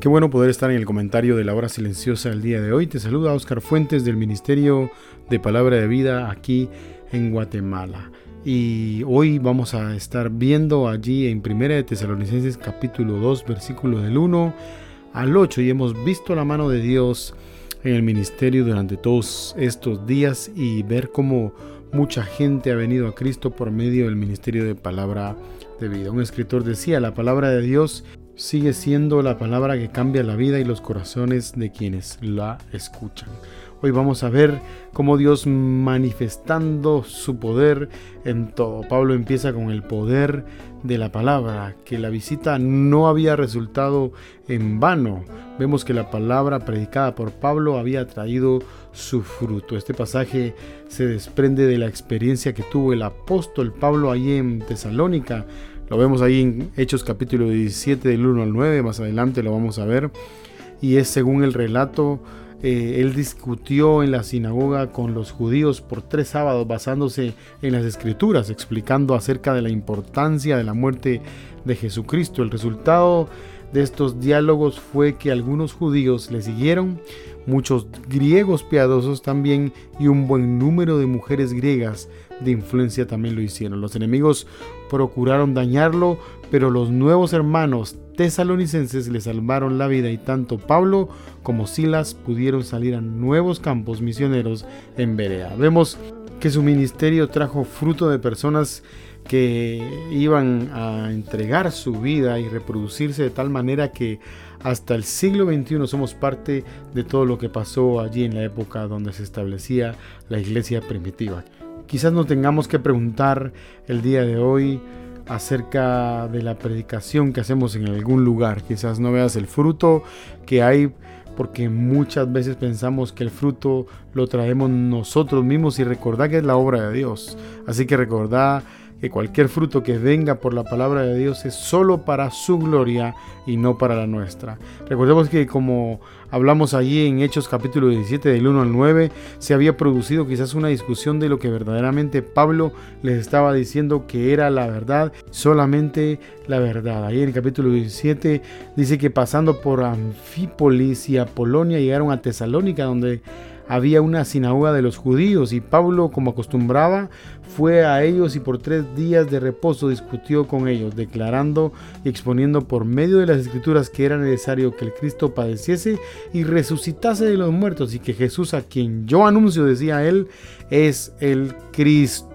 Qué bueno poder estar en el comentario de la hora silenciosa el día de hoy. Te saluda Oscar Fuentes del Ministerio de Palabra de Vida aquí en Guatemala. Y hoy vamos a estar viendo allí en 1 de Tesalonicenses capítulo 2 versículo del 1 al 8 y hemos visto la mano de Dios en el ministerio durante todos estos días y ver cómo mucha gente ha venido a Cristo por medio del ministerio de palabra de vida. Un escritor decía, la palabra de Dios sigue siendo la palabra que cambia la vida y los corazones de quienes la escuchan. Hoy vamos a ver cómo Dios manifestando su poder en todo. Pablo empieza con el poder de la palabra, que la visita no había resultado en vano. Vemos que la palabra predicada por Pablo había traído su fruto. Este pasaje se desprende de la experiencia que tuvo el apóstol Pablo allí en Tesalónica lo vemos ahí en Hechos capítulo 17 del 1 al 9, más adelante lo vamos a ver. Y es según el relato, eh, él discutió en la sinagoga con los judíos por tres sábados basándose en las escrituras, explicando acerca de la importancia de la muerte de Jesucristo. El resultado de estos diálogos fue que algunos judíos le siguieron, muchos griegos piadosos también y un buen número de mujeres griegas de influencia también lo hicieron. Los enemigos procuraron dañarlo, pero los nuevos hermanos tesalonicenses le salvaron la vida y tanto Pablo como Silas pudieron salir a nuevos campos misioneros en Berea. Vemos que su ministerio trajo fruto de personas que iban a entregar su vida y reproducirse de tal manera que hasta el siglo XXI somos parte de todo lo que pasó allí en la época donde se establecía la iglesia primitiva. Quizás no tengamos que preguntar el día de hoy acerca de la predicación que hacemos en algún lugar. Quizás no veas el fruto que hay porque muchas veces pensamos que el fruto lo traemos nosotros mismos y recordad que es la obra de Dios. Así que recordad que cualquier fruto que venga por la palabra de Dios es solo para su gloria y no para la nuestra. Recordemos que como hablamos allí en Hechos capítulo 17 del 1 al 9, se había producido quizás una discusión de lo que verdaderamente Pablo les estaba diciendo que era la verdad, solamente la verdad. Ahí en el capítulo 17 dice que pasando por Anfípolis y Apolonia llegaron a Tesalónica donde había una sinagoga de los judíos y Pablo, como acostumbraba, fue a ellos y por tres días de reposo discutió con ellos, declarando y exponiendo por medio de las escrituras que era necesario que el Cristo padeciese y resucitase de los muertos y que Jesús a quien yo anuncio, decía él, es el Cristo.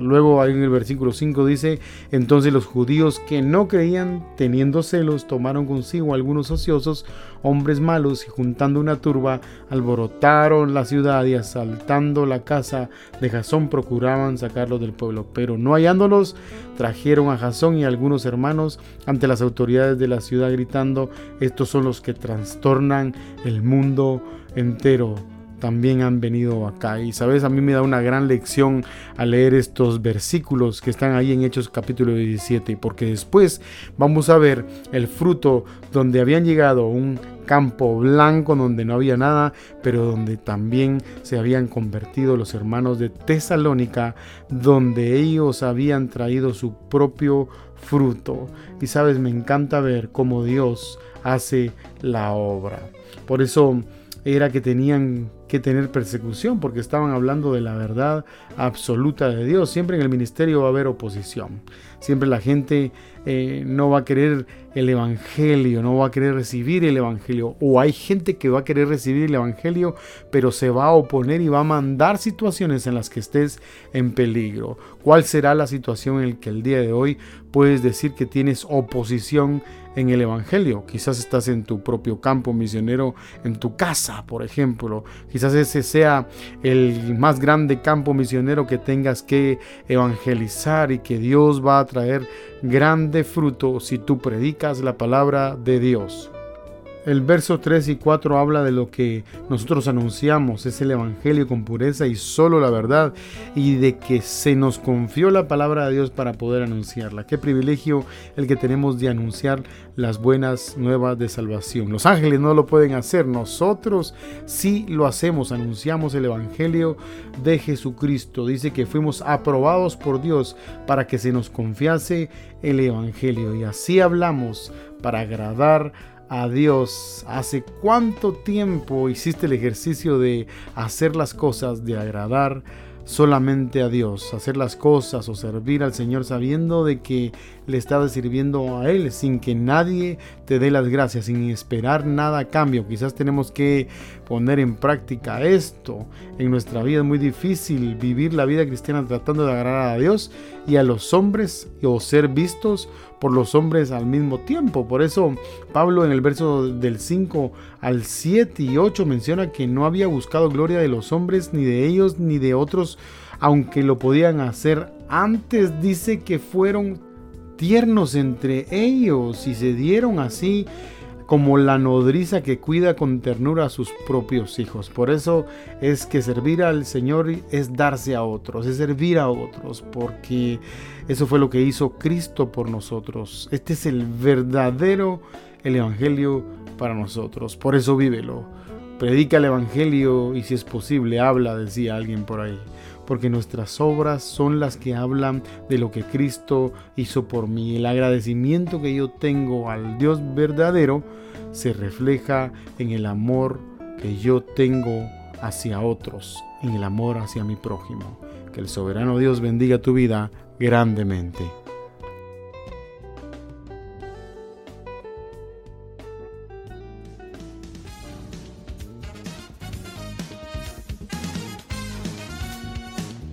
Luego en el versículo 5 dice, entonces los judíos que no creían, teniendo celos, tomaron consigo algunos ociosos, hombres malos, y juntando una turba, alborotaron la ciudad y asaltando la casa de Jasón procuraban sacarlos del pueblo. Pero no hallándolos, trajeron a Jasón y a algunos hermanos ante las autoridades de la ciudad gritando, estos son los que trastornan el mundo entero también han venido acá. Y sabes, a mí me da una gran lección al leer estos versículos que están ahí en Hechos capítulo 17, porque después vamos a ver el fruto donde habían llegado un campo blanco donde no había nada, pero donde también se habían convertido los hermanos de Tesalónica, donde ellos habían traído su propio fruto. Y sabes, me encanta ver cómo Dios hace la obra. Por eso era que tenían que tener persecución porque estaban hablando de la verdad absoluta de Dios. Siempre en el ministerio va a haber oposición. Siempre la gente eh, no va a querer el Evangelio, no va a querer recibir el Evangelio. O hay gente que va a querer recibir el Evangelio, pero se va a oponer y va a mandar situaciones en las que estés en peligro. ¿Cuál será la situación en la que el día de hoy puedes decir que tienes oposición en el Evangelio? Quizás estás en tu propio campo misionero, en tu casa, por ejemplo. Quizás ese sea el más grande campo misionero que tengas que evangelizar y que Dios va a traer grande fruto si tú predicas la palabra de Dios. El verso 3 y 4 habla de lo que nosotros anunciamos, es el Evangelio con pureza y solo la verdad, y de que se nos confió la palabra de Dios para poder anunciarla. Qué privilegio el que tenemos de anunciar las buenas nuevas de salvación. Los ángeles no lo pueden hacer, nosotros sí lo hacemos, anunciamos el Evangelio de Jesucristo. Dice que fuimos aprobados por Dios para que se nos confiase el Evangelio, y así hablamos para agradar a a Dios. ¿Hace cuánto tiempo hiciste el ejercicio de hacer las cosas, de agradar solamente a Dios? Hacer las cosas o servir al Señor sabiendo de que le estás sirviendo a Él sin que nadie te dé las gracias, sin esperar nada a cambio. Quizás tenemos que poner en práctica esto en nuestra vida. Es muy difícil vivir la vida cristiana tratando de agradar a Dios y a los hombres o ser vistos por los hombres al mismo tiempo. Por eso Pablo en el verso del 5 al 7 y 8 menciona que no había buscado gloria de los hombres, ni de ellos, ni de otros, aunque lo podían hacer. Antes dice que fueron tiernos entre ellos y se dieron así como la nodriza que cuida con ternura a sus propios hijos. Por eso es que servir al Señor es darse a otros, es servir a otros, porque eso fue lo que hizo Cristo por nosotros. Este es el verdadero el Evangelio para nosotros. Por eso vívelo. Predica el Evangelio y si es posible, habla, decía alguien por ahí porque nuestras obras son las que hablan de lo que Cristo hizo por mí. El agradecimiento que yo tengo al Dios verdadero se refleja en el amor que yo tengo hacia otros, en el amor hacia mi prójimo. Que el soberano Dios bendiga tu vida grandemente.